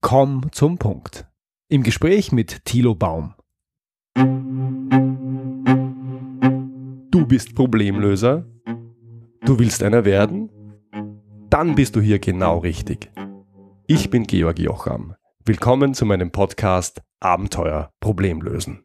Komm zum Punkt. Im Gespräch mit Thilo Baum. Du bist Problemlöser? Du willst einer werden? Dann bist du hier genau richtig. Ich bin Georg Jocham. Willkommen zu meinem Podcast Abenteuer Problemlösen.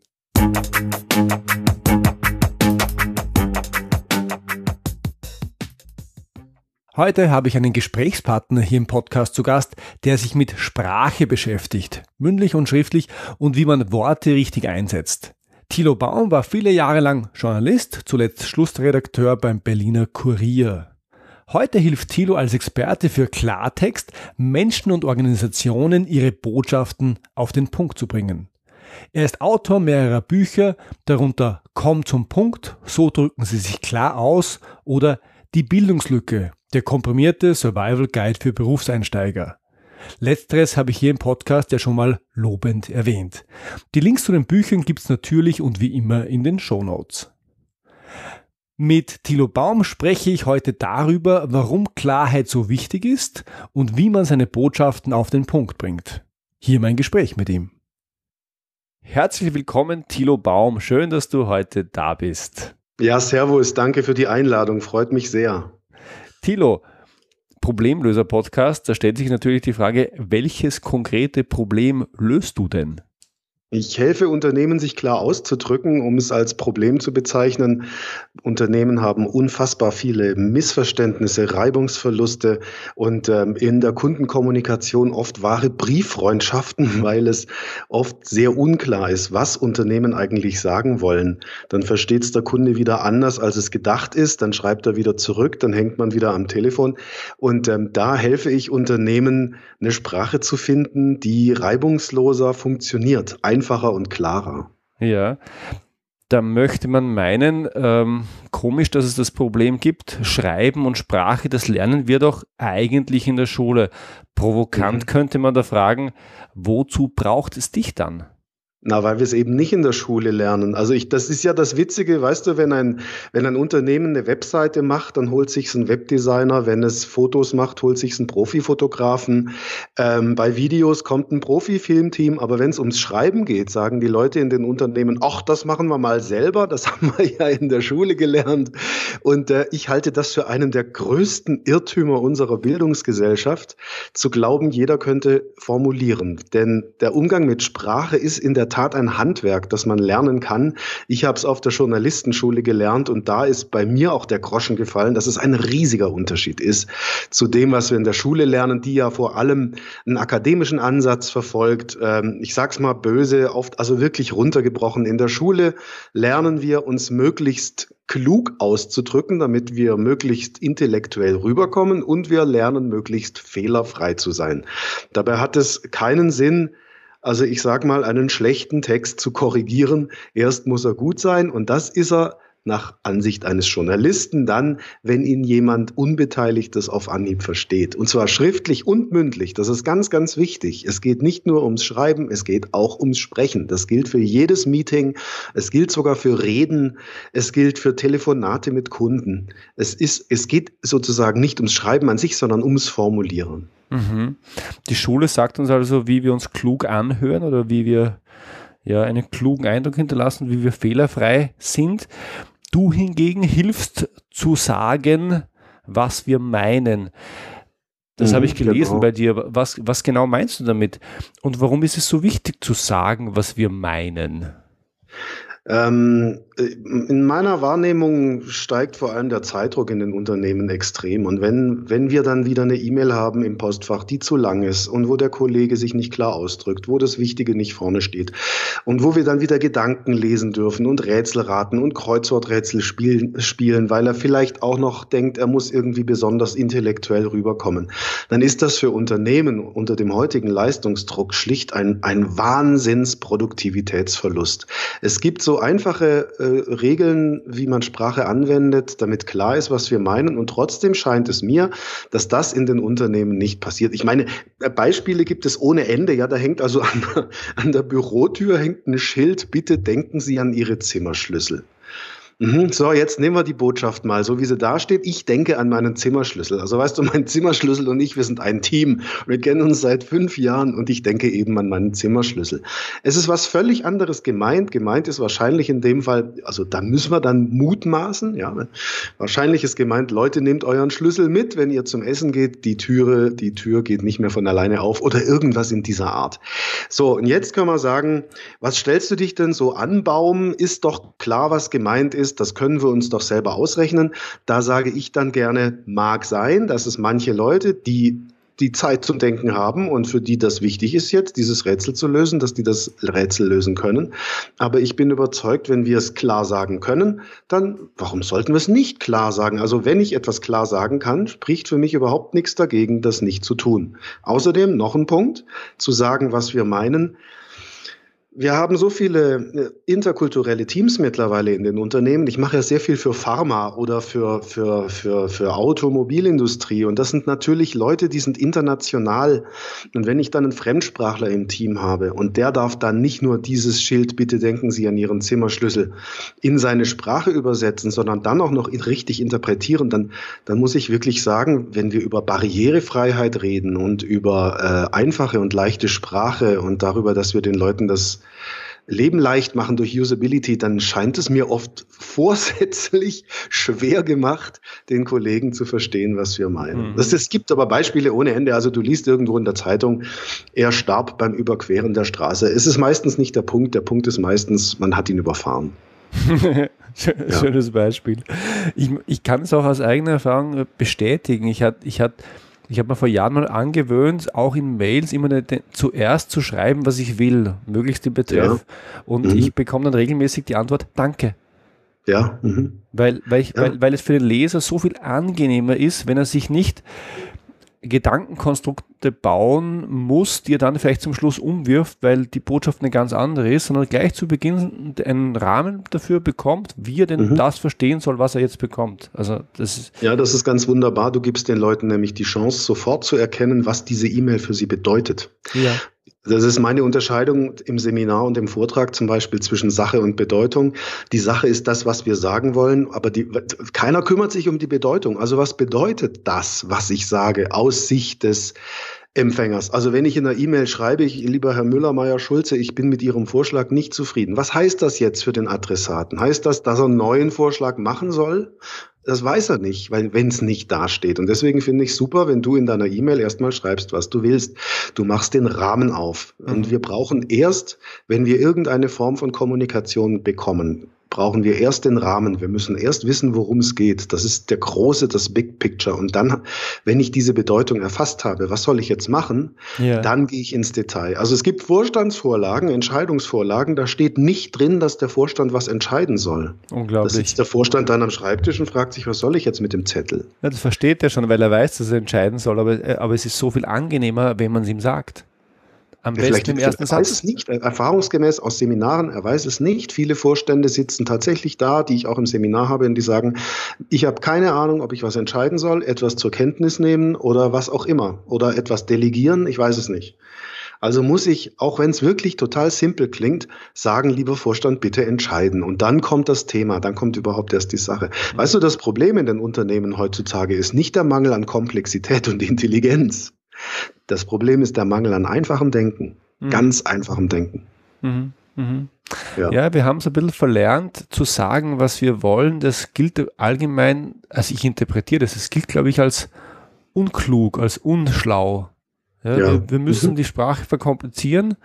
Heute habe ich einen Gesprächspartner hier im Podcast zu Gast, der sich mit Sprache beschäftigt, mündlich und schriftlich und wie man Worte richtig einsetzt. Thilo Baum war viele Jahre lang Journalist, zuletzt Schlussredakteur beim Berliner Kurier. Heute hilft Thilo als Experte für Klartext, Menschen und Organisationen ihre Botschaften auf den Punkt zu bringen. Er ist Autor mehrerer Bücher, darunter Komm zum Punkt, so drücken Sie sich klar aus oder Die Bildungslücke, der komprimierte Survival Guide für Berufseinsteiger. Letzteres habe ich hier im Podcast ja schon mal lobend erwähnt. Die Links zu den Büchern gibt's natürlich und wie immer in den Show Notes. Mit Thilo Baum spreche ich heute darüber, warum Klarheit so wichtig ist und wie man seine Botschaften auf den Punkt bringt. Hier mein Gespräch mit ihm. Herzlich willkommen, Thilo Baum. Schön, dass du heute da bist. Ja, Servus. Danke für die Einladung. Freut mich sehr. Thilo, Problemlöser-Podcast, da stellt sich natürlich die Frage, welches konkrete Problem löst du denn? Ich helfe Unternehmen, sich klar auszudrücken, um es als Problem zu bezeichnen. Unternehmen haben unfassbar viele Missverständnisse, Reibungsverluste und ähm, in der Kundenkommunikation oft wahre Brieffreundschaften, weil es oft sehr unklar ist, was Unternehmen eigentlich sagen wollen. Dann versteht es der Kunde wieder anders, als es gedacht ist. Dann schreibt er wieder zurück, dann hängt man wieder am Telefon. Und ähm, da helfe ich Unternehmen, eine Sprache zu finden, die reibungsloser funktioniert. Ein einfacher und klarer. Ja, da möchte man meinen, ähm, komisch, dass es das Problem gibt. Schreiben und Sprache, das lernen wir doch eigentlich in der Schule. Provokant mhm. könnte man da fragen, wozu braucht es dich dann? Na, weil wir es eben nicht in der Schule lernen. Also ich, das ist ja das Witzige, weißt du, wenn ein, wenn ein Unternehmen eine Webseite macht, dann holt sich ein Webdesigner, wenn es Fotos macht, holt sich ein Profifotografen. Ähm, bei Videos kommt ein Profifilmteam, aber wenn es ums Schreiben geht, sagen die Leute in den Unternehmen, ach, das machen wir mal selber, das haben wir ja in der Schule gelernt. Und äh, ich halte das für einen der größten Irrtümer unserer Bildungsgesellschaft, zu glauben, jeder könnte formulieren. Denn der Umgang mit Sprache ist in der Tat ein Handwerk, das man lernen kann. Ich habe es auf der Journalistenschule gelernt und da ist bei mir auch der Groschen gefallen, dass es ein riesiger Unterschied ist zu dem, was wir in der Schule lernen, die ja vor allem einen akademischen Ansatz verfolgt. Ähm, ich sag's mal böse, oft also wirklich runtergebrochen. In der Schule lernen wir uns möglichst klug auszudrücken, damit wir möglichst intellektuell rüberkommen und wir lernen möglichst fehlerfrei zu sein. Dabei hat es keinen Sinn, also ich sage mal, einen schlechten Text zu korrigieren. Erst muss er gut sein und das ist er nach Ansicht eines Journalisten dann, wenn ihn jemand Unbeteiligtes auf Anhieb versteht. Und zwar schriftlich und mündlich. Das ist ganz, ganz wichtig. Es geht nicht nur ums Schreiben, es geht auch ums Sprechen. Das gilt für jedes Meeting. Es gilt sogar für Reden. Es gilt für Telefonate mit Kunden. Es ist, es geht sozusagen nicht ums Schreiben an sich, sondern ums Formulieren. Mhm. Die Schule sagt uns also, wie wir uns klug anhören oder wie wir ja einen klugen Eindruck hinterlassen, wie wir fehlerfrei sind. Du hingegen hilfst zu sagen, was wir meinen. Das mhm, habe ich gelesen genau. bei dir. Was, was genau meinst du damit? Und warum ist es so wichtig zu sagen, was wir meinen? Ähm, in meiner Wahrnehmung steigt vor allem der Zeitdruck in den Unternehmen extrem. Und wenn, wenn wir dann wieder eine E-Mail haben im Postfach, die zu lang ist und wo der Kollege sich nicht klar ausdrückt, wo das Wichtige nicht vorne steht und wo wir dann wieder Gedanken lesen dürfen und Rätsel raten und Kreuzworträtsel spielen, spielen, weil er vielleicht auch noch denkt, er muss irgendwie besonders intellektuell rüberkommen, dann ist das für Unternehmen unter dem heutigen Leistungsdruck schlicht ein, ein Wahnsinnsproduktivitätsverlust. Es gibt so einfache äh, Regeln, wie man Sprache anwendet, damit klar ist, was wir meinen. Und trotzdem scheint es mir, dass das in den Unternehmen nicht passiert. Ich meine, äh, Beispiele gibt es ohne Ende. Ja, da hängt also an, an der Bürotür hängt ein Schild, bitte denken Sie an Ihre Zimmerschlüssel. Mhm, so, jetzt nehmen wir die Botschaft mal, so wie sie da steht. Ich denke an meinen Zimmerschlüssel. Also weißt du, mein Zimmerschlüssel und ich, wir sind ein Team. Wir kennen uns seit fünf Jahren und ich denke eben an meinen Zimmerschlüssel. Es ist was völlig anderes gemeint. Gemeint ist wahrscheinlich in dem Fall, also da müssen wir dann mutmaßen. Ja, wahrscheinlich ist gemeint, Leute, nehmt euren Schlüssel mit, wenn ihr zum Essen geht. Die Türe, die Tür geht nicht mehr von alleine auf oder irgendwas in dieser Art. So, und jetzt können wir sagen, was stellst du dich denn so an, Baum? Ist doch klar, was gemeint ist ist, das können wir uns doch selber ausrechnen. Da sage ich dann gerne, mag sein, dass es manche Leute, die die Zeit zum Denken haben und für die das wichtig ist jetzt, dieses Rätsel zu lösen, dass die das Rätsel lösen können. Aber ich bin überzeugt, wenn wir es klar sagen können, dann warum sollten wir es nicht klar sagen? Also wenn ich etwas klar sagen kann, spricht für mich überhaupt nichts dagegen, das nicht zu tun. Außerdem noch ein Punkt, zu sagen, was wir meinen. Wir haben so viele äh, interkulturelle Teams mittlerweile in den Unternehmen. Ich mache ja sehr viel für Pharma oder für, für, für, für Automobilindustrie. Und das sind natürlich Leute, die sind international. Und wenn ich dann einen Fremdsprachler im Team habe und der darf dann nicht nur dieses Schild, bitte denken Sie an Ihren Zimmerschlüssel, in seine Sprache übersetzen, sondern dann auch noch richtig interpretieren, dann, dann muss ich wirklich sagen, wenn wir über Barrierefreiheit reden und über äh, einfache und leichte Sprache und darüber, dass wir den Leuten das Leben leicht machen durch Usability, dann scheint es mir oft vorsätzlich schwer gemacht, den Kollegen zu verstehen, was wir meinen. Mhm. Das, es gibt aber Beispiele ohne Ende. Also du liest irgendwo in der Zeitung, er starb beim Überqueren der Straße. Es ist meistens nicht der Punkt. Der Punkt ist meistens, man hat ihn überfahren. Schönes Beispiel. Ich, ich kann es auch aus eigener Erfahrung bestätigen. Ich hatte ich hat ich habe mir vor Jahren mal angewöhnt, auch in Mails immer eine, zuerst zu schreiben, was ich will, möglichst den Betreff. Ja. Und mhm. ich bekomme dann regelmäßig die Antwort, danke. Ja. Mhm. Weil, weil, ich, ja. weil, weil es für den Leser so viel angenehmer ist, wenn er sich nicht Gedankenkonstrukte bauen muss, die er dann vielleicht zum Schluss umwirft, weil die Botschaft eine ganz andere ist, sondern gleich zu Beginn einen Rahmen dafür bekommt, wie er denn mhm. das verstehen soll, was er jetzt bekommt. Also das ist ja, das ist ganz wunderbar. Du gibst den Leuten nämlich die Chance, sofort zu erkennen, was diese E-Mail für sie bedeutet. Ja. Das ist meine Unterscheidung im Seminar und im Vortrag zum Beispiel zwischen Sache und Bedeutung. Die Sache ist das, was wir sagen wollen, aber die, keiner kümmert sich um die Bedeutung. Also was bedeutet das, was ich sage, aus Sicht des Empfängers. Also wenn ich in der E-Mail schreibe, ich, lieber Herr Müller, Meier, Schulze, ich bin mit Ihrem Vorschlag nicht zufrieden. Was heißt das jetzt für den Adressaten? Heißt das, dass er einen neuen Vorschlag machen soll? Das weiß er nicht, weil wenn es nicht dasteht. Und deswegen finde ich super, wenn du in deiner E-Mail erstmal schreibst, was du willst. Du machst den Rahmen auf. Und mhm. wir brauchen erst, wenn wir irgendeine Form von Kommunikation bekommen, brauchen wir erst den Rahmen. Wir müssen erst wissen, worum es geht. Das ist der große, das Big Picture. Und dann, wenn ich diese Bedeutung erfasst habe, was soll ich jetzt machen? Ja. Dann gehe ich ins Detail. Also es gibt Vorstandsvorlagen, Entscheidungsvorlagen, da steht nicht drin, dass der Vorstand was entscheiden soll. Unglaublich. Da sitzt der Vorstand dann am Schreibtisch und fragt sich, was soll ich jetzt mit dem Zettel? Ja, das versteht er schon, weil er weiß, dass er entscheiden soll, aber, äh, aber es ist so viel angenehmer, wenn man es ihm sagt. Am besten Vielleicht im ersten Satz. Er weiß es nicht, erfahrungsgemäß aus Seminaren, er weiß es nicht. Viele Vorstände sitzen tatsächlich da, die ich auch im Seminar habe, und die sagen, ich habe keine Ahnung, ob ich was entscheiden soll, etwas zur Kenntnis nehmen oder was auch immer. Oder etwas delegieren, ich weiß es nicht. Also muss ich, auch wenn es wirklich total simpel klingt, sagen, lieber Vorstand, bitte entscheiden. Und dann kommt das Thema, dann kommt überhaupt erst die Sache. Weißt du, das Problem in den Unternehmen heutzutage ist nicht der Mangel an Komplexität und Intelligenz. Das Problem ist der Mangel an einfachem Denken, mhm. ganz einfachem Denken. Mhm. Mhm. Ja. ja. wir haben es ein bisschen verlernt zu sagen, was wir wollen. Das gilt allgemein, also ich interpretiere das, es gilt, glaube ich, als unklug, als unschlau. Ja, ja. Wir, wir, müssen mhm. die Sprache verkomplizieren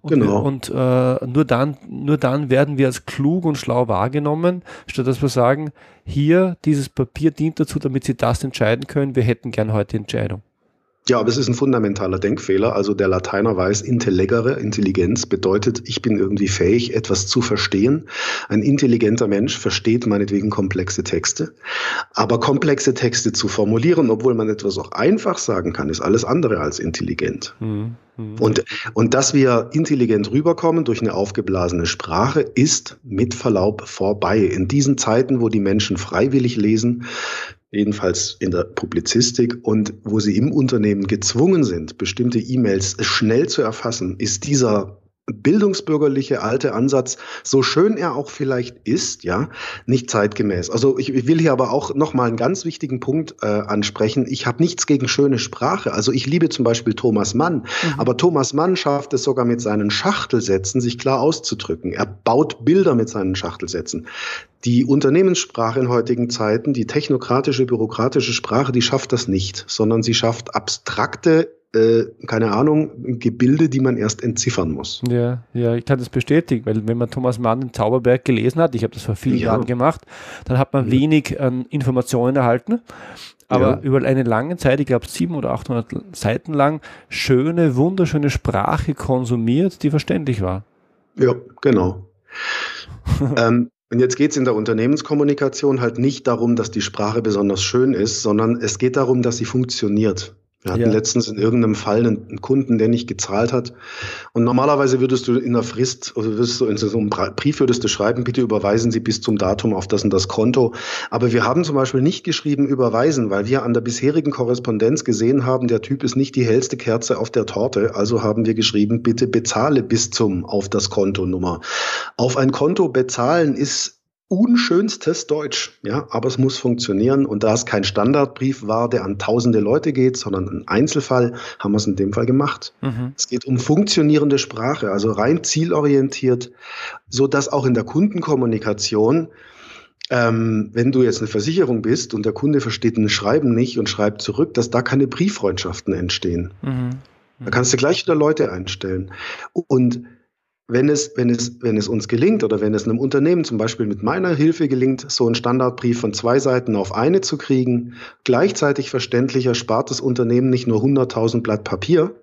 und, genau. und äh, nur, dann, nur dann werden wir als klug und schlau wahrgenommen, statt dass wir sagen, hier, dieses Papier dient dazu, damit Sie das entscheiden können, wir hätten gern heute Entscheidung. Ja, aber es ist ein fundamentaler Denkfehler. Also der Lateiner weiß, intellegere, Intelligenz bedeutet, ich bin irgendwie fähig, etwas zu verstehen. Ein intelligenter Mensch versteht meinetwegen komplexe Texte. Aber komplexe Texte zu formulieren, obwohl man etwas auch einfach sagen kann, ist alles andere als intelligent. Mhm. mhm. Und, und dass wir intelligent rüberkommen durch eine aufgeblasene Sprache, ist mit Verlaub vorbei. In diesen Zeiten, wo die Menschen freiwillig lesen, jedenfalls in der Publizistik. Und wo sie im Unternehmen gezwungen sind, bestimmte E-Mails schnell zu erfassen, ist dieser bildungsbürgerliche alte Ansatz, so schön er auch vielleicht ist, ja, nicht zeitgemäß. Also ich, ich will hier aber auch noch mal einen ganz wichtigen Punkt äh, ansprechen. Ich habe nichts gegen schöne Sprache. Also ich liebe zum Beispiel Thomas Mann, mhm. aber Thomas Mann schafft es sogar mit seinen Schachtelsätzen, sich klar auszudrücken. Er baut Bilder mit seinen Schachtelsätzen. Die Unternehmenssprache in heutigen Zeiten, die technokratische, bürokratische Sprache, die schafft das nicht, sondern sie schafft abstrakte äh, keine Ahnung, Gebilde, die man erst entziffern muss. Ja, ja, ich kann das bestätigen, weil wenn man Thomas Mann im Zauberberg gelesen hat, ich habe das vor vielen ja. Jahren gemacht, dann hat man ja. wenig an Informationen erhalten, aber ja. über eine lange Zeit, ich glaube 700 oder 800 Seiten lang, schöne, wunderschöne Sprache konsumiert, die verständlich war. Ja, genau. ähm, und jetzt geht es in der Unternehmenskommunikation halt nicht darum, dass die Sprache besonders schön ist, sondern es geht darum, dass sie funktioniert. Wir hatten ja. letztens in irgendeinem Fall einen, Kunden, der nicht gezahlt hat. Und normalerweise würdest du in der Frist, oder würdest du in so einem Brief würdest du schreiben, bitte überweisen Sie bis zum Datum auf das und das Konto. Aber wir haben zum Beispiel nicht geschrieben überweisen, weil wir an der bisherigen Korrespondenz gesehen haben, der Typ ist nicht die hellste Kerze auf der Torte. Also haben wir geschrieben, bitte bezahle bis zum auf das Kontonummer. Auf ein Konto bezahlen ist unschönstes Deutsch, ja, aber es muss funktionieren. Und da es kein Standardbrief war, der an tausende Leute geht, sondern ein Einzelfall, haben wir es in dem Fall gemacht. Mhm. Es geht um funktionierende Sprache, also rein zielorientiert, so dass auch in der Kundenkommunikation ähm, wenn du jetzt eine Versicherung bist und der Kunde versteht ein Schreiben nicht und schreibt zurück, dass da keine Brieffreundschaften entstehen. Mhm. Da kannst du gleich wieder Leute einstellen. Und wenn es, wenn, es, wenn es uns gelingt oder wenn es einem Unternehmen zum Beispiel mit meiner Hilfe gelingt, so einen Standardbrief von zwei Seiten auf eine zu kriegen, gleichzeitig verständlicher spart das Unternehmen nicht nur 100.000 Blatt Papier,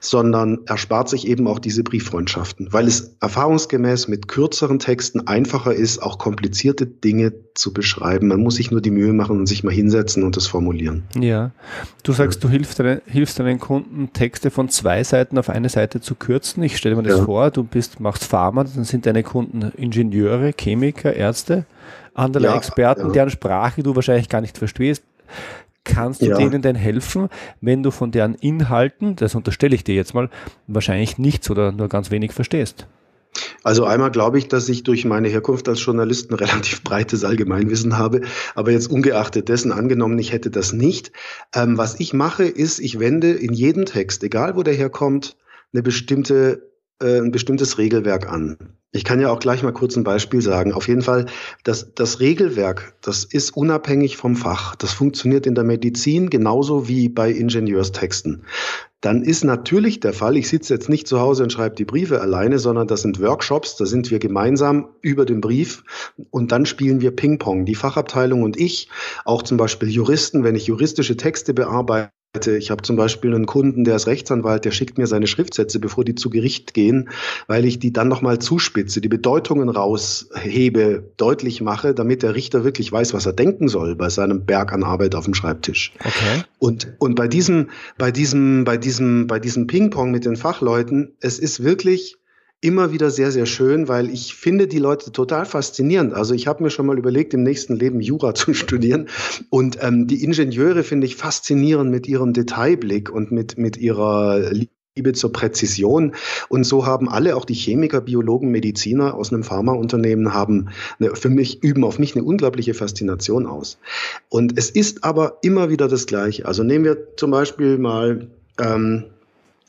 sondern erspart sich eben auch diese Brieffreundschaften, weil es erfahrungsgemäß mit kürzeren Texten einfacher ist, auch komplizierte Dinge zu beschreiben. Man muss sich nur die Mühe machen und sich mal hinsetzen und das formulieren. Ja, du sagst, du hilfst, deinen, hilfst deinen Kunden, Texte von zwei Seiten auf eine Seite zu kürzen. Ich stelle mir das ja. vor, du bist, machst Pharma, dann sind deine Kunden Ingenieure, Chemiker, Ärzte, andere ja, Experten, ja. deren Sprache du wahrscheinlich gar nicht verstehst. Kannst du ja. denen denn helfen, wenn du von deren Inhalten, das unterstelle ich dir jetzt mal, wahrscheinlich nichts oder nur ganz wenig verstehst? Also einmal glaube ich, dass ich durch meine Herkunft als Journalist ein relativ breites Allgemeinwissen habe. Aber jetzt ungeachtet dessen angenommen, ich hätte das nicht. Ähm, was ich mache, ist, ich wende in jedem Text, egal wo der herkommt, eine bestimmte äh, ein bestimmtes Regelwerk an. Ich kann ja auch gleich mal kurz ein Beispiel sagen. Auf jeden Fall, das, das Regelwerk, das ist unabhängig vom Fach. Das funktioniert in der Medizin genauso wie bei Ingenieurstexten. Dann ist natürlich der Fall, ich sitze jetzt nicht zu Hause und schreibe die Briefe alleine, sondern das sind Workshops, da sind wir gemeinsam über den Brief und dann spielen wir Ping-Pong, die Fachabteilung und ich, auch zum Beispiel Juristen, wenn ich juristische Texte bearbeite ich habe zum Beispiel einen Kunden, der ist Rechtsanwalt, der schickt mir seine Schriftsätze, bevor die zu Gericht gehen, weil ich die dann nochmal zuspitze, die Bedeutungen raushebe, deutlich mache, damit der Richter wirklich weiß, was er denken soll bei seinem Berg an Arbeit auf dem Schreibtisch. Okay. Und, und bei diesem, bei diesem, bei diesem, bei diesem Ping-Pong mit den Fachleuten, es ist wirklich, immer wieder sehr, sehr schön, weil ich finde die Leute total faszinierend. Also ich habe mir schon mal überlegt, im nächsten Leben Jura zu studieren. Und ähm, die Ingenieure finde ich faszinierend mit ihrem Detailblick und mit, mit ihrer Liebe zur Präzision. Und so haben alle, auch die Chemiker, Biologen, Mediziner aus einem Pharmaunternehmen, haben eine, für mich, üben auf mich eine unglaubliche Faszination aus. Und es ist aber immer wieder das Gleiche. Also nehmen wir zum Beispiel mal, ähm,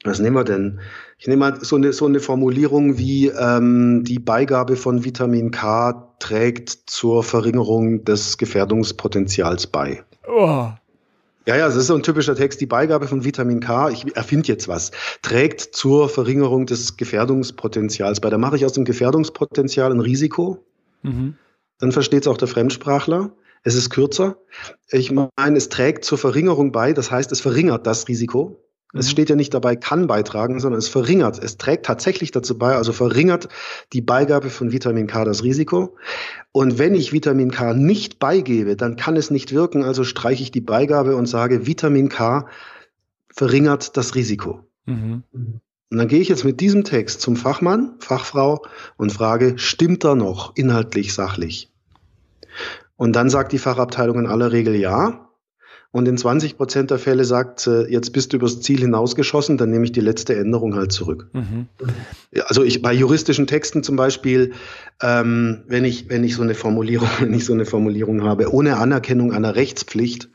was nehmen wir denn? Ich nehme mal so eine, so eine Formulierung wie ähm, die Beigabe von Vitamin K trägt zur Verringerung des Gefährdungspotenzials bei. Oh. Ja, ja, das ist so ein typischer Text. Die Beigabe von Vitamin K, ich erfinde jetzt was, trägt zur Verringerung des Gefährdungspotenzials bei. Da mache ich aus dem Gefährdungspotenzial ein Risiko. Mhm. Dann versteht es auch der Fremdsprachler. Es ist kürzer. Ich meine, es trägt zur Verringerung bei, das heißt, es verringert das Risiko. Es mhm. steht ja nicht dabei, kann beitragen, sondern es verringert. Es trägt tatsächlich dazu bei, also verringert die Beigabe von Vitamin K das Risiko. Und wenn ich Vitamin K nicht beigebe, dann kann es nicht wirken. Also streiche ich die Beigabe und sage, Vitamin K verringert das Risiko. Mhm. Und dann gehe ich jetzt mit diesem Text zum Fachmann, Fachfrau und frage, stimmt er noch inhaltlich, sachlich? Und dann sagt die Fachabteilung in aller Regel ja. Und in 20 Prozent der Fälle sagt, jetzt bist du übers Ziel hinausgeschossen, dann nehme ich die letzte Änderung halt zurück. Mhm. Also ich bei juristischen Texten zum Beispiel, ähm, wenn ich wenn ich so eine Formulierung, wenn ich so eine Formulierung habe, ohne Anerkennung einer Rechtspflicht,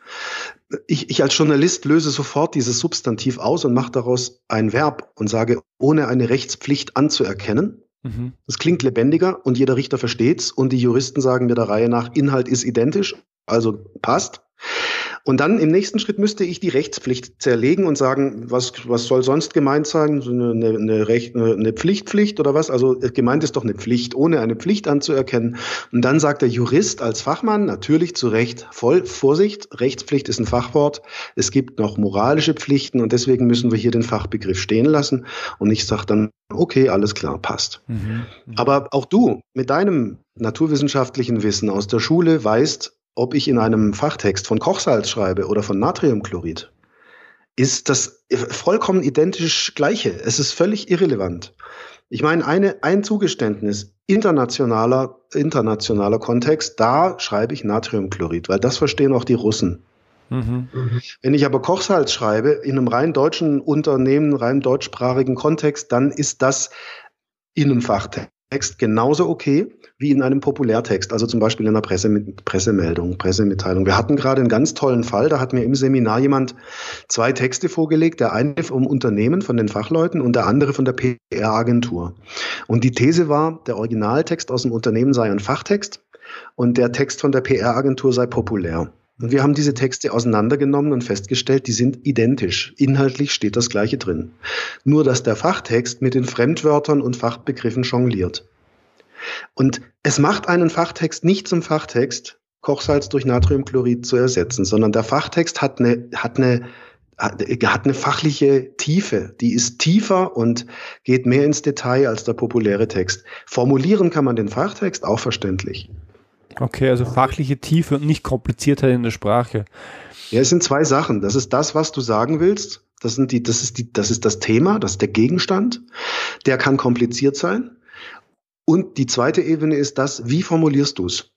ich, ich als Journalist löse sofort dieses Substantiv aus und mache daraus ein Verb und sage, ohne eine Rechtspflicht anzuerkennen. Mhm. Das klingt lebendiger und jeder Richter versteht's und die Juristen sagen mir der Reihe nach, Inhalt ist identisch, also passt. Und dann im nächsten Schritt müsste ich die Rechtspflicht zerlegen und sagen, was, was soll sonst gemeint sein? So eine, eine, eine, Recht, eine Pflichtpflicht oder was? Also äh, gemeint ist doch eine Pflicht, ohne eine Pflicht anzuerkennen. Und dann sagt der Jurist als Fachmann natürlich zu Recht, voll Vorsicht, Rechtspflicht ist ein Fachwort. Es gibt noch moralische Pflichten und deswegen müssen wir hier den Fachbegriff stehen lassen. Und ich sage dann, okay, alles klar, passt. Mhm. Aber auch du mit deinem naturwissenschaftlichen Wissen aus der Schule weißt, ob ich in einem Fachtext von Kochsalz schreibe oder von Natriumchlorid, ist das vollkommen identisch gleiche. Es ist völlig irrelevant. Ich meine, eine, ein Zugeständnis internationaler, internationaler Kontext, da schreibe ich Natriumchlorid, weil das verstehen auch die Russen. Mhm. Wenn ich aber Kochsalz schreibe in einem rein deutschen Unternehmen, rein deutschsprachigen Kontext, dann ist das in einem Fachtext Text genauso okay wie in einem Populärtext, also zum Beispiel in einer Presse Pressemeldung, Pressemitteilung. Wir hatten gerade einen ganz tollen Fall, da hat mir im Seminar jemand zwei Texte vorgelegt, der eine vom Unternehmen, von den Fachleuten und der andere von der PR-Agentur. Und die These war, der Originaltext aus dem Unternehmen sei ein Fachtext und der Text von der PR-Agentur sei populär. Und wir haben diese Texte auseinandergenommen und festgestellt, die sind identisch. Inhaltlich steht das Gleiche drin. Nur, dass der Fachtext mit den Fremdwörtern und Fachbegriffen jongliert. Und es macht einen Fachtext nicht zum Fachtext, Kochsalz durch Natriumchlorid zu ersetzen, sondern der Fachtext hat eine, hat eine, hat eine fachliche Tiefe. Die ist tiefer und geht mehr ins Detail als der populäre Text. Formulieren kann man den Fachtext auch verständlich. Okay, also fachliche Tiefe und nicht Kompliziertheit in der Sprache. Ja, es sind zwei Sachen. Das ist das, was du sagen willst. Das sind die, das ist die, das ist das Thema, das ist der Gegenstand. Der kann kompliziert sein. Und die zweite Ebene ist das, wie formulierst du es?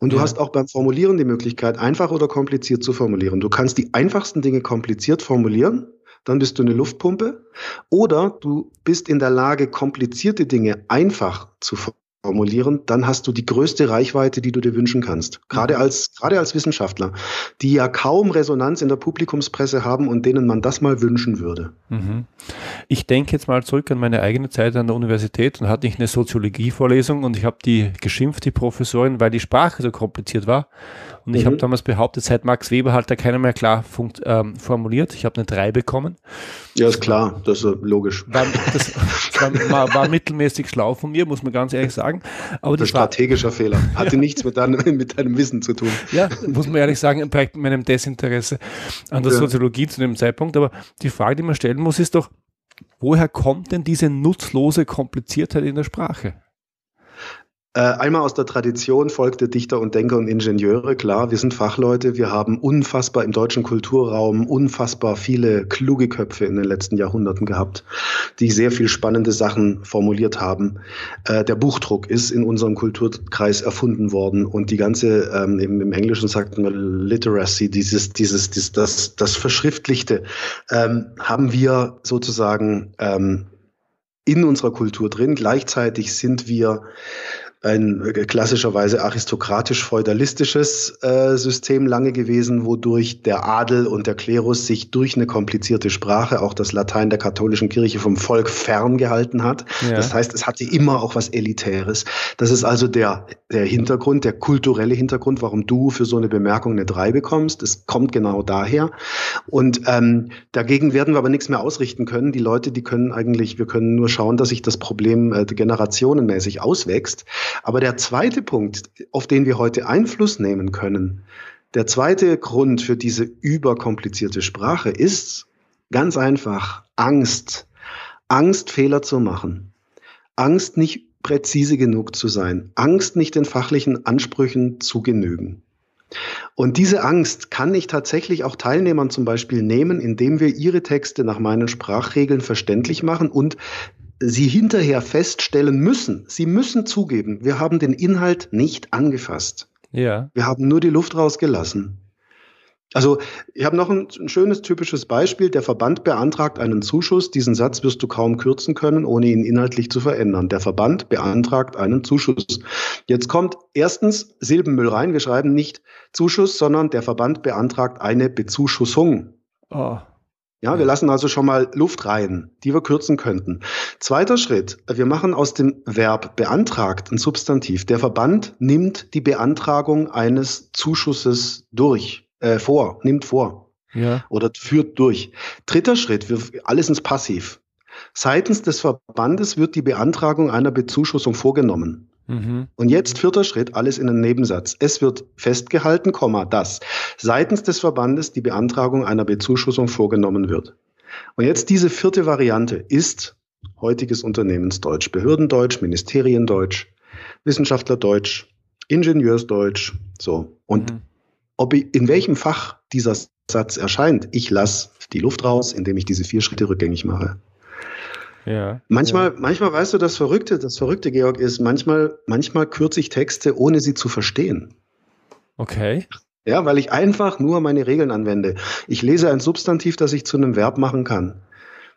Und du ja. hast auch beim Formulieren die Möglichkeit, einfach oder kompliziert zu formulieren. Du kannst die einfachsten Dinge kompliziert formulieren, dann bist du eine Luftpumpe. Oder du bist in der Lage, komplizierte Dinge einfach zu formulieren dann hast du die größte Reichweite, die du dir wünschen kannst. Gerade mhm. als, gerade als Wissenschaftler, die ja kaum Resonanz in der Publikumspresse haben und denen man das mal wünschen würde. Mhm. Ich denke jetzt mal zurück an meine eigene Zeit an der Universität und hatte ich eine Soziologie-Vorlesung und ich habe die geschimpft, die Professorin, weil die Sprache so kompliziert war. Und ich mhm. habe damals behauptet, seit Max Weber hat da keiner mehr klar ähm, formuliert. Ich habe eine 3 bekommen. Ja, ist klar, das ist logisch. War, das war, war, war, mittelmäßig schlau von mir, muss man ganz ehrlich sagen. Aber das strategischer Fehler. Hatte nichts mit deinem, mit deinem Wissen zu tun. Ja, muss man ehrlich sagen, vielleicht mit meinem Desinteresse an der ja. Soziologie zu dem Zeitpunkt. Aber die Frage, die man stellen muss, ist doch, woher kommt denn diese nutzlose Kompliziertheit in der Sprache? Äh, einmal aus der Tradition folgte Dichter und Denker und Ingenieure. Klar, wir sind Fachleute. Wir haben unfassbar im deutschen Kulturraum unfassbar viele kluge Köpfe in den letzten Jahrhunderten gehabt, die sehr viel spannende Sachen formuliert haben. Äh, der Buchdruck ist in unserem Kulturkreis erfunden worden und die ganze, ähm, im, Englischen sagt man Literacy, dieses, dieses, dieses das, das Verschriftlichte, ähm, haben wir sozusagen ähm, in unserer Kultur drin. Gleichzeitig sind wir ein äh, klassischerweise aristokratisch-feudalistisches äh, System lange gewesen, wodurch der Adel und der Klerus sich durch eine komplizierte Sprache, auch das Latein der katholischen Kirche, vom Volk ferngehalten hat. Ja. Das heißt, es hatte immer auch was Elitäres. Das ist also der, der Hintergrund, der kulturelle Hintergrund, warum du für so eine Bemerkung eine 3 bekommst. Es kommt genau daher. Und ähm, dagegen werden wir aber nichts mehr ausrichten können. Die Leute, die können eigentlich, wir können nur schauen, dass sich das Problem äh, generationenmäßig auswächst. Aber der zweite Punkt, auf den wir heute Einfluss nehmen können, der zweite Grund für diese überkomplizierte Sprache ist ganz einfach Angst. Angst, Fehler zu machen. Angst, nicht präzise genug zu sein. Angst, nicht den fachlichen Ansprüchen zu genügen. Und diese Angst kann ich tatsächlich auch Teilnehmern zum Beispiel nehmen, indem wir ihre Texte nach meinen Sprachregeln verständlich machen und Sie hinterher feststellen müssen, Sie müssen zugeben, wir haben den Inhalt nicht angefasst. Ja. Wir haben nur die Luft rausgelassen. Also ich habe noch ein, ein, schönes typisches Beispiel. Der Verband beantragt einen Zuschuss. Diesen Satz wirst du kaum kürzen können, ohne ihn inhaltlich zu verändern. Der Verband beantragt einen Zuschuss. Jetzt kommt erstens Silbenmüll rein. Wir schreiben nicht Zuschuss, sondern der Verband beantragt eine Bezuschussung. Oh. Ja, wir lassen also schon mal Luft rein, die wir kürzen könnten. Zweiter Schritt. Wir machen aus dem Verb beantragt ein Substantiv. Der Verband nimmt die Beantragung eines Zuschusses durch äh, vor, nimmt vor. Ja. Oder führt durch. Dritter Schritt, wir, alles ins Passiv. Seitens des Verbandes wird die Beantragung einer Bezuschussung vorgenommen. Mhm. Und jetzt vierter Schritt, alles in einem Nebensatz. Es wird festgehalten, dass seitens des Verbandes die Beantragung einer Bezuschussung vorgenommen wird. Und jetzt diese vierte Variante ist heutiges Unternehmensdeutsch, Behördendeutsch, Ministeriendeutsch, Wissenschaftlerdeutsch, Ingenieursdeutsch, so. Und mhm ob ich, in welchem Fach dieser Satz erscheint, ich lasse die Luft raus, indem ich diese vier Schritte rückgängig mache. Ja, manchmal, ja. manchmal weißt du, das Verrückte, das Verrückte, Georg, ist, manchmal, manchmal kürze ich Texte, ohne sie zu verstehen. Okay. Ja, weil ich einfach nur meine Regeln anwende. Ich lese ein Substantiv, das ich zu einem Verb machen kann.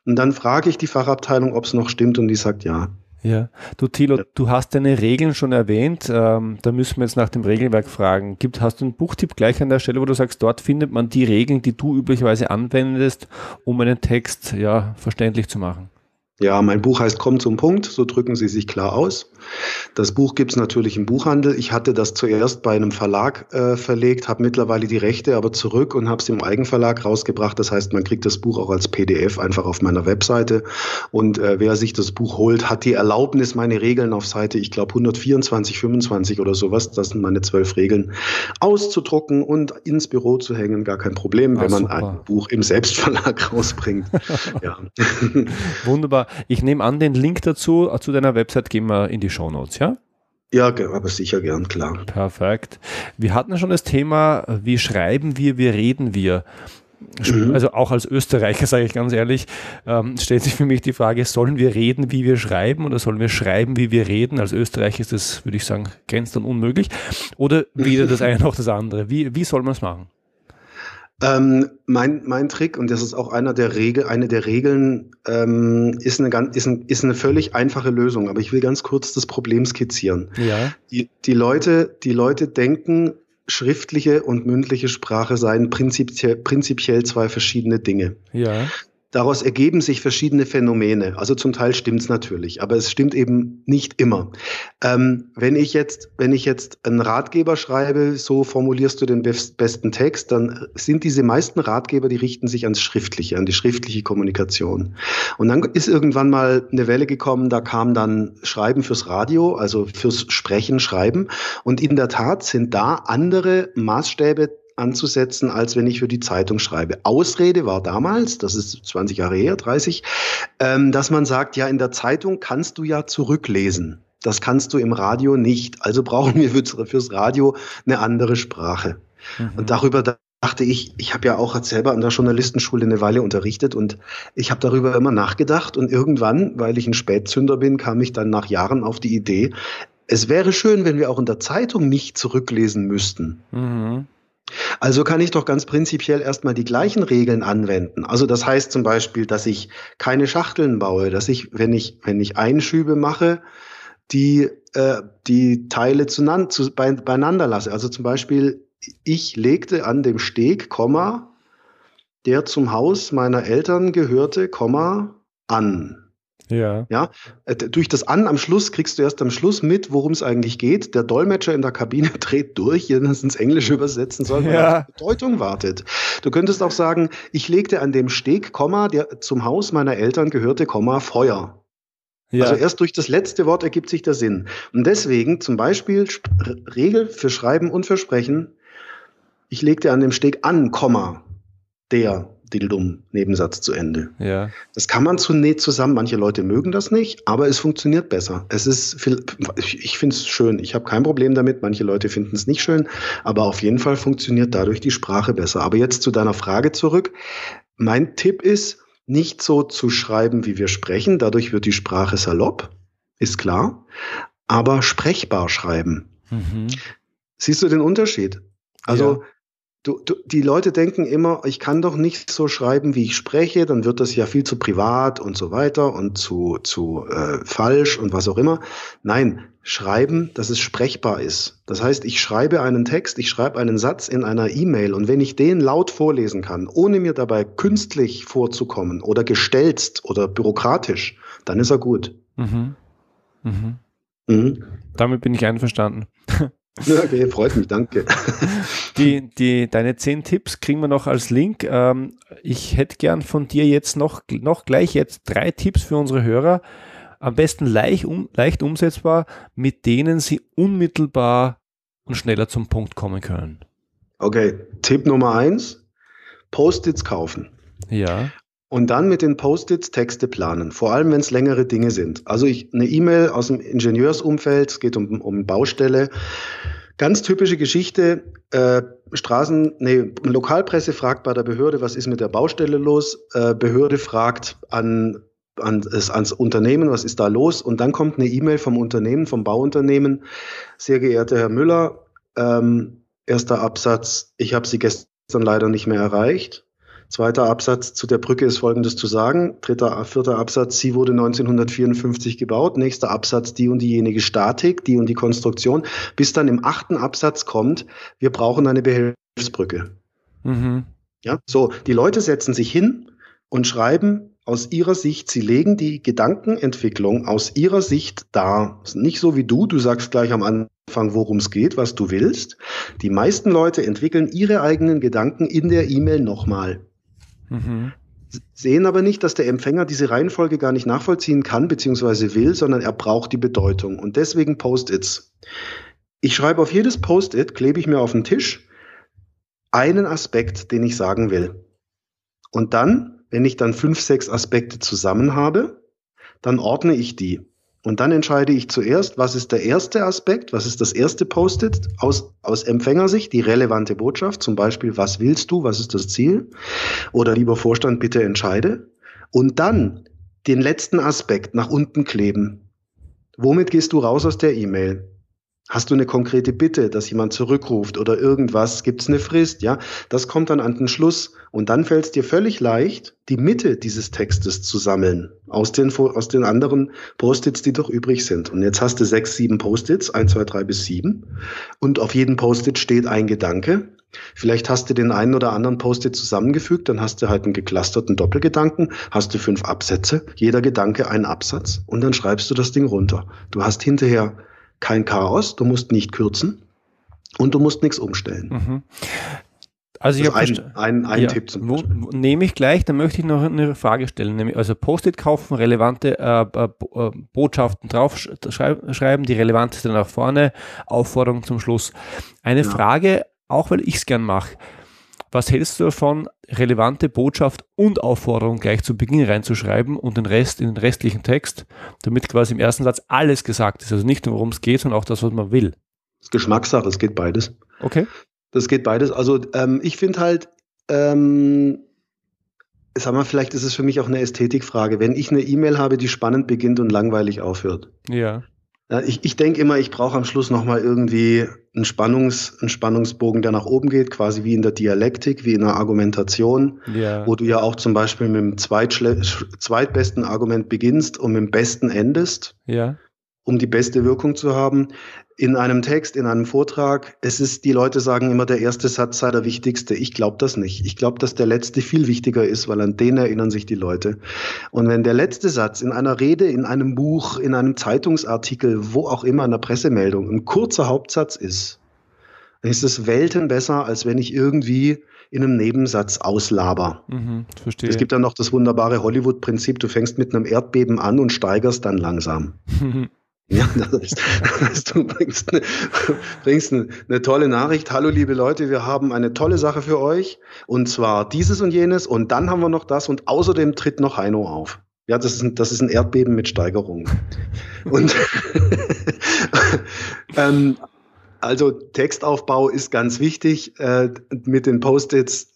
Und dann frage ich die Fachabteilung, ob es noch stimmt, und die sagt ja. Ja, du Thilo, ja. du hast deine Regeln schon erwähnt. Ähm, da müssen wir jetzt nach dem Regelwerk fragen. Gibt, hast du einen Buchtipp gleich an der Stelle, wo du sagst, dort findet man die Regeln, die du üblicherweise anwendest, um einen Text ja verständlich zu machen? Ja, mein Buch heißt Komm zum Punkt, so drücken Sie sich klar aus. Das Buch gibt's natürlich im Buchhandel. Ich hatte das zuerst bei einem Verlag äh, verlegt, habe mittlerweile die Rechte aber zurück und habe es im Eigenverlag rausgebracht. Das heißt, man kriegt das Buch auch als PDF einfach auf meiner Webseite. Und äh, wer sich das Buch holt, hat die Erlaubnis, meine Regeln auf Seite, ich glaube 124, 25 oder sowas, das sind meine zwölf Regeln, auszudrucken und ins Büro zu hängen. Gar kein Problem, ah, wenn man super. ein Buch im Selbstverlag rausbringt. ja. Wunderbar. Ich nehme an, den Link dazu, äh, zu deiner Website gehen wir in die Show Notes, ja? Ja, aber sicher gern, klar. Perfekt. Wir hatten schon das Thema, wie schreiben wir, wie reden wir. Mhm. Also auch als Österreicher, sage ich ganz ehrlich, ähm, stellt sich für mich die Frage, sollen wir reden, wie wir schreiben oder sollen wir schreiben, wie wir reden? Als Österreicher ist das, würde ich sagen, gänzlich unmöglich. Oder weder das eine noch das andere. Wie, wie soll man es machen? Ähm, mein, mein Trick, und das ist auch einer der Regel, eine der Regeln, ähm, ist, eine ganz, ist, ein, ist eine völlig einfache Lösung. Aber ich will ganz kurz das Problem skizzieren. Ja. Die, die, Leute, die Leute denken, schriftliche und mündliche Sprache seien prinzipiell, prinzipiell zwei verschiedene Dinge. Ja. Daraus ergeben sich verschiedene Phänomene. Also zum Teil stimmt's natürlich, aber es stimmt eben nicht immer. Ähm, wenn ich jetzt, wenn ich jetzt einen Ratgeber schreibe, so formulierst du den besten Text, dann sind diese meisten Ratgeber, die richten sich ans Schriftliche, an die schriftliche Kommunikation. Und dann ist irgendwann mal eine Welle gekommen, da kam dann Schreiben fürs Radio, also fürs Sprechen, Schreiben. Und in der Tat sind da andere Maßstäbe anzusetzen, als wenn ich für die Zeitung schreibe. Ausrede war damals, das ist 20 Jahre her, 30, ähm, dass man sagt, ja, in der Zeitung kannst du ja zurücklesen. Das kannst du im Radio nicht. Also brauchen wir fürs Radio eine andere Sprache. Mhm. Und darüber dachte ich, ich habe ja auch selber an der Journalistenschule eine Weile unterrichtet und ich habe darüber immer nachgedacht und irgendwann, weil ich ein Spätzünder bin, kam ich dann nach Jahren auf die Idee, es wäre schön, wenn wir auch in der Zeitung nicht zurücklesen müssten. Mhm. Also kann ich doch ganz prinzipiell erstmal die gleichen Regeln anwenden. Also das heißt zum Beispiel, dass ich keine Schachteln baue, dass ich, wenn ich, wenn ich Einschübe mache, die, äh, die Teile zueinander, zu, bei, beieinander lasse. Also zum Beispiel, ich legte an dem Steg, Komma, der zum Haus meiner Eltern gehörte, Komma, an. Ja. Ja. Äh, durch das An am Schluss kriegst du erst am Schluss mit, worum es eigentlich geht. Der Dolmetscher in der Kabine dreht durch, es ins Englische übersetzen soll, weil ja. er auf Bedeutung wartet. Du könntest auch sagen, ich legte an dem Steg, Komma, der zum Haus meiner Eltern gehörte, Komma, Feuer. Ja. Also erst durch das letzte Wort ergibt sich der Sinn. Und deswegen zum Beispiel Regel für Schreiben und für Sprechen, ich legte an dem Steg an, Komma, der Dildum, Nebensatz zu Ende. Ja. Das kann man zu näht zusammen. Manche Leute mögen das nicht, aber es funktioniert besser. Es ist, viel, ich finde es schön. Ich habe kein Problem damit. Manche Leute finden es nicht schön, aber auf jeden Fall funktioniert dadurch die Sprache besser. Aber jetzt zu deiner Frage zurück. Mein Tipp ist, nicht so zu schreiben, wie wir sprechen. Dadurch wird die Sprache salopp, ist klar. Aber sprechbar schreiben. Mhm. Siehst du den Unterschied? Also, ja Du, du, die Leute denken immer, ich kann doch nicht so schreiben, wie ich spreche, dann wird das ja viel zu privat und so weiter und zu, zu äh, falsch und was auch immer. Nein, schreiben, dass es sprechbar ist. Das heißt, ich schreibe einen Text, ich schreibe einen Satz in einer E-Mail und wenn ich den laut vorlesen kann, ohne mir dabei künstlich vorzukommen oder gestelzt oder bürokratisch, dann ist er gut. Mhm. Mhm. Mhm. Damit bin ich einverstanden. Okay, freut mich, danke. Die, die, deine zehn Tipps kriegen wir noch als Link. Ähm, ich hätte gern von dir jetzt noch, noch gleich jetzt drei Tipps für unsere Hörer. Am besten leicht, um, leicht umsetzbar, mit denen sie unmittelbar und schneller zum Punkt kommen können. Okay, Tipp Nummer eins, Post-its kaufen. Ja. Und dann mit den Post-its Texte planen, vor allem wenn es längere Dinge sind. Also ich eine E-Mail aus dem Ingenieursumfeld, es geht um, um Baustelle. Ganz typische Geschichte, äh, Straßen, nee, Lokalpresse fragt bei der Behörde, was ist mit der Baustelle los? Äh, Behörde fragt an, an, ans Unternehmen, was ist da los? Und dann kommt eine E-Mail vom Unternehmen, vom Bauunternehmen. Sehr geehrter Herr Müller, ähm, erster Absatz, ich habe Sie gestern leider nicht mehr erreicht. Zweiter Absatz zu der Brücke ist Folgendes zu sagen. Dritter, vierter Absatz, sie wurde 1954 gebaut. Nächster Absatz, die und diejenige Statik, die und die Konstruktion. Bis dann im achten Absatz kommt, wir brauchen eine Behelfsbrücke. Mhm. Ja, so, die Leute setzen sich hin und schreiben aus ihrer Sicht, sie legen die Gedankenentwicklung aus ihrer Sicht dar. Nicht so wie du, du sagst gleich am Anfang, worum es geht, was du willst. Die meisten Leute entwickeln ihre eigenen Gedanken in der E-Mail nochmal. Mhm. Sehen aber nicht, dass der Empfänger diese Reihenfolge gar nicht nachvollziehen kann bzw. will, sondern er braucht die Bedeutung. Und deswegen Post-its. Ich schreibe auf jedes Post-it, klebe ich mir auf den Tisch einen Aspekt, den ich sagen will. Und dann, wenn ich dann fünf, sechs Aspekte zusammen habe, dann ordne ich die. Und dann entscheide ich zuerst, was ist der erste Aspekt, was ist das erste Post-it aus, aus Empfängersicht, die relevante Botschaft, zum Beispiel, was willst du, was ist das Ziel? Oder lieber Vorstand, bitte entscheide. Und dann den letzten Aspekt nach unten kleben. Womit gehst du raus aus der E-Mail? Hast du eine konkrete Bitte, dass jemand zurückruft oder irgendwas? Gibt es eine Frist? Ja, das kommt dann an den Schluss und dann fällt es dir völlig leicht, die Mitte dieses Textes zu sammeln aus den, aus den anderen Post-its, die doch übrig sind. Und jetzt hast du sechs, sieben Post-its, eins, zwei, drei bis sieben und auf jedem Post-it steht ein Gedanke. Vielleicht hast du den einen oder anderen Post-it zusammengefügt, dann hast du halt einen geclusterten Doppelgedanken, hast du fünf Absätze, jeder Gedanke ein Absatz und dann schreibst du das Ding runter. Du hast hinterher kein Chaos, du musst nicht kürzen und du musst nichts umstellen. Mhm. Also ich habe ein, ein, ein ja, Tipp zum Beispiel. Nehme ich gleich, dann möchte ich noch eine Frage stellen. Nämlich also Post-it kaufen, relevante äh, äh, äh Botschaften draufschreiben, die relevanteste nach vorne, Aufforderung zum Schluss. Eine ja. Frage, auch weil ich es gern mache. Was hältst du davon, relevante Botschaft und Aufforderung gleich zu Beginn reinzuschreiben und den Rest in den restlichen Text, damit quasi im ersten Satz alles gesagt ist? Also nicht nur, worum es geht, sondern auch das, was man will. Geschmackssache, es geht beides. Okay. Das geht beides. Also ähm, ich finde halt, ähm, sag mal, vielleicht ist es für mich auch eine Ästhetikfrage. Wenn ich eine E-Mail habe, die spannend beginnt und langweilig aufhört. Ja. Ich, ich denke immer, ich brauche am Schluss nochmal irgendwie einen, Spannungs, einen Spannungsbogen, der nach oben geht, quasi wie in der Dialektik, wie in der Argumentation, ja. wo du ja auch zum Beispiel mit dem zweitbesten Argument beginnst und mit dem besten endest. Ja um die beste Wirkung zu haben. In einem Text, in einem Vortrag, es ist, die Leute sagen immer, der erste Satz sei der wichtigste. Ich glaube das nicht. Ich glaube, dass der letzte viel wichtiger ist, weil an den erinnern sich die Leute. Und wenn der letzte Satz in einer Rede, in einem Buch, in einem Zeitungsartikel, wo auch immer, in einer Pressemeldung, ein kurzer Hauptsatz ist, dann ist es Welten besser, als wenn ich irgendwie in einem Nebensatz auslaber. Mhm, verstehe. Es gibt dann noch das wunderbare Hollywood-Prinzip, du fängst mit einem Erdbeben an und steigerst dann langsam. Ja, das ist, du bringst, eine, bringst eine, tolle Nachricht. Hallo liebe Leute, wir haben eine tolle Sache für euch und zwar dieses und jenes und dann haben wir noch das und außerdem tritt noch Heino auf. Ja, das ist ein, das ist ein Erdbeben mit Steigerung. und ähm, also Textaufbau ist ganz wichtig äh, mit den Post-its.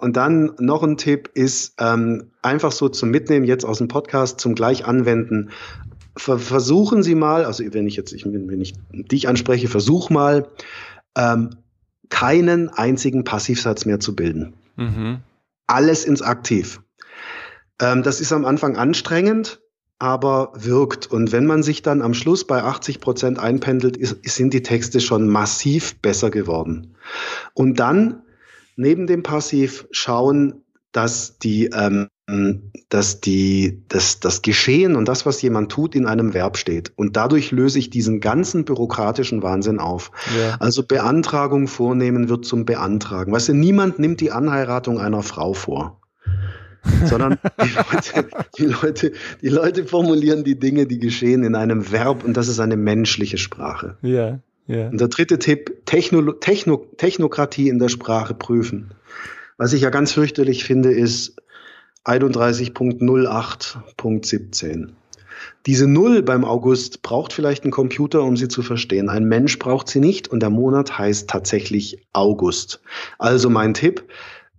Und dann noch ein Tipp ist ähm, einfach so zum Mitnehmen jetzt aus dem Podcast zum gleich anwenden versuchen Sie mal, also wenn ich jetzt, ich, wenn ich dich anspreche, versuch mal, ähm, keinen einzigen Passivsatz mehr zu bilden. Mhm. Alles ins Aktiv. Ähm, das ist am Anfang anstrengend, aber wirkt. Und wenn man sich dann am Schluss bei 80 Prozent einpendelt, ist, sind die Texte schon massiv besser geworden. Und dann neben dem Passiv schauen, dass die, ähm, dass die, dass das Geschehen und das, was jemand tut, in einem Verb steht. Und dadurch löse ich diesen ganzen bürokratischen Wahnsinn auf. Ja. Also Beantragung vornehmen wird zum Beantragen. Weißt du, niemand nimmt die Anheiratung einer Frau vor. sondern die Leute, die, Leute, die Leute formulieren die Dinge, die geschehen, in einem Verb und das ist eine menschliche Sprache. Ja, ja. Und der dritte Tipp, Techno, Techno, Technokratie in der Sprache prüfen. Was ich ja ganz fürchterlich finde, ist 31.08.17. Diese Null beim August braucht vielleicht ein Computer, um sie zu verstehen. Ein Mensch braucht sie nicht und der Monat heißt tatsächlich August. Also mein Tipp,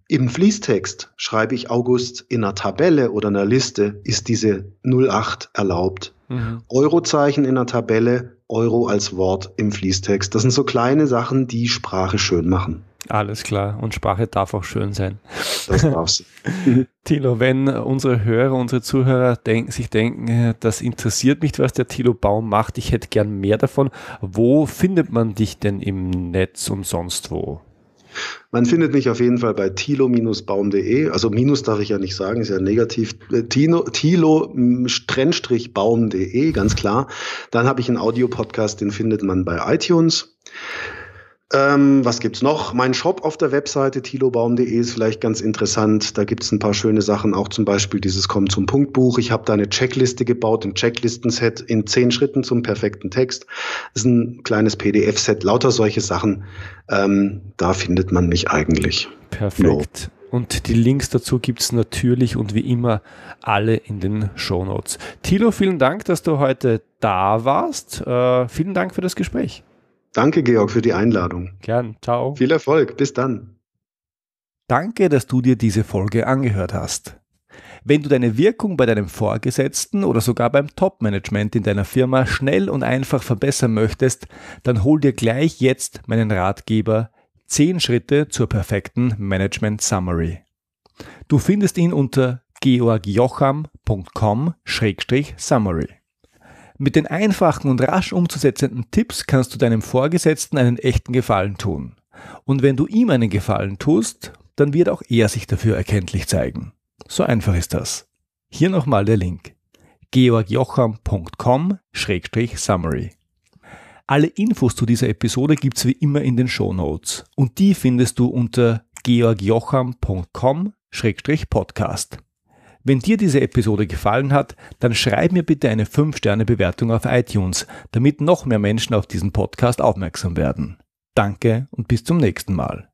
im Fließtext schreibe ich August in einer Tabelle oder einer Liste, ist diese 08 erlaubt. Mhm. Eurozeichen in einer Tabelle, Euro als Wort im Fließtext. Das sind so kleine Sachen, die Sprache schön machen. Alles klar. Und Sprache darf auch schön sein. Das darf's. Thilo, wenn unsere Hörer, unsere Zuhörer denken, sich denken, das interessiert mich, was der Thilo Baum macht, ich hätte gern mehr davon, wo findet man dich denn im Netz und sonst wo? Man findet mich auf jeden Fall bei tilo-baum.de. Also Minus darf ich ja nicht sagen, ist ja negativ. Äh, Tilo-baum.de, ganz klar. Dann habe ich einen Audiopodcast, den findet man bei iTunes. Ähm, was gibt's noch? Mein Shop auf der Webseite tilobaum.de ist vielleicht ganz interessant. Da gibt's ein paar schöne Sachen, auch zum Beispiel dieses Komm zum Punkt Buch. Ich habe da eine Checkliste gebaut, ein Checklistenset in zehn Schritten zum perfekten Text. Das ist ein kleines PDF-Set, lauter solche Sachen. Ähm, da findet man mich eigentlich. Perfekt. No. Und die Links dazu gibt's natürlich und wie immer alle in den Show Notes. Tilo, vielen Dank, dass du heute da warst. Äh, vielen Dank für das Gespräch. Danke, Georg, für die Einladung. Gern, ciao. Viel Erfolg, bis dann. Danke, dass du dir diese Folge angehört hast. Wenn du deine Wirkung bei deinem Vorgesetzten oder sogar beim Top-Management in deiner Firma schnell und einfach verbessern möchtest, dann hol dir gleich jetzt meinen Ratgeber 10 Schritte zur perfekten Management Summary. Du findest ihn unter georgjocham.com-summary. Mit den einfachen und rasch umzusetzenden Tipps kannst du deinem Vorgesetzten einen echten Gefallen tun. Und wenn du ihm einen Gefallen tust, dann wird auch er sich dafür erkenntlich zeigen. So einfach ist das. Hier nochmal der Link. georgjocham.com-summary. Alle Infos zu dieser Episode gibt's wie immer in den Show Notes und die findest du unter georgjocham.com-podcast. Wenn dir diese Episode gefallen hat, dann schreib mir bitte eine 5-Sterne-Bewertung auf iTunes, damit noch mehr Menschen auf diesen Podcast aufmerksam werden. Danke und bis zum nächsten Mal.